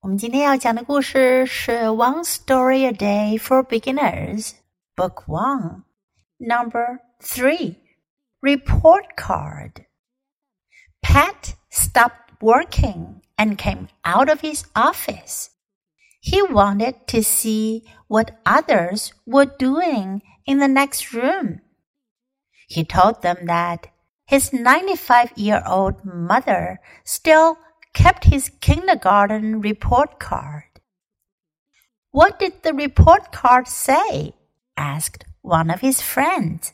我们今天要讲的故事是《One Story a Day for Beginners》Book One Number Three Report Card. Pat stopped working and came out of his office. He wanted to see what others were doing in the next room. He told them that his 95 year old mother still kept his kindergarten report card. What did the report card say? asked one of his friends.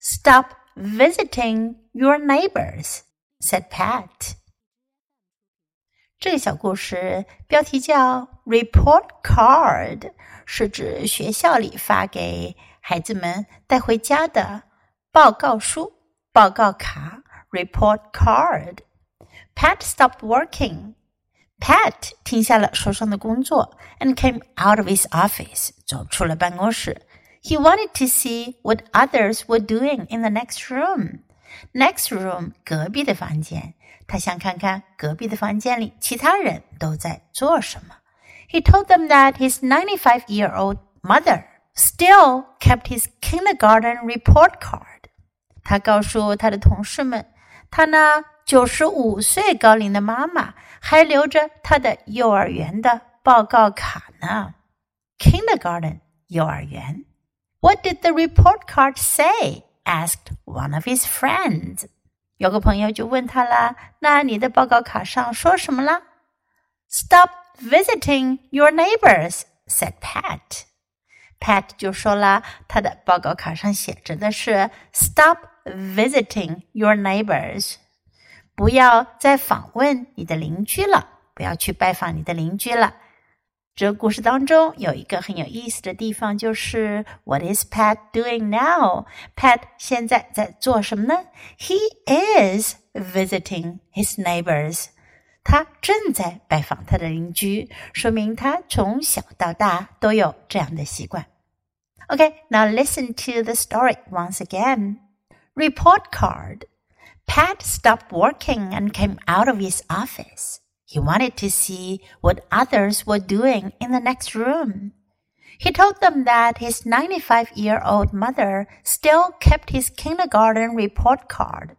Stop visiting your neighbors, said Pat. 这个小故事标题叫 “Report Card”，是指学校里发给孩子们带回家的报告书、报告卡 （Report Card）。 Pat stopped working. Pat 停下了手上的工作，and came out of his office，走出了办公室。He wanted to see what others were doing in the next room. Next room，隔壁的房间。他想看看隔壁的房间里其他人都在做什么。He told them that his 95-year-old mother still kept his kindergarten report card. 他告诉他的同事们，他呢 九十五岁高龄的妈妈还留着她的幼儿园的报告卡呢。Kindergarten，幼儿园。What did the report card say? asked one of his friends. 有个朋友就问他啦：“那你的报告卡上说什么啦？”Stop visiting your neighbors," said Pat. Pat 就说了，他的报告卡上写着的是 "Stop visiting your neighbors." 不要再访问你的邻居了，不要去拜访你的邻居了。这个故事当中有一个很有意思的地方，就是 What is Pat doing now? Pat 现在在做什么呢？He is visiting his neighbors. 他正在拜访他的邻居，说明他从小到大都有这样的习惯。Okay, now listen to the story once again. Report card. Pat stopped working and came out of his office. He wanted to see what others were doing in the next room. He told them that his 95 year old mother still kept his kindergarten report card.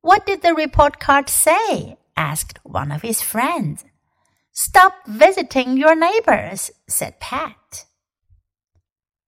What did the report card say? asked one of his friends. Stop visiting your neighbors, said Pat.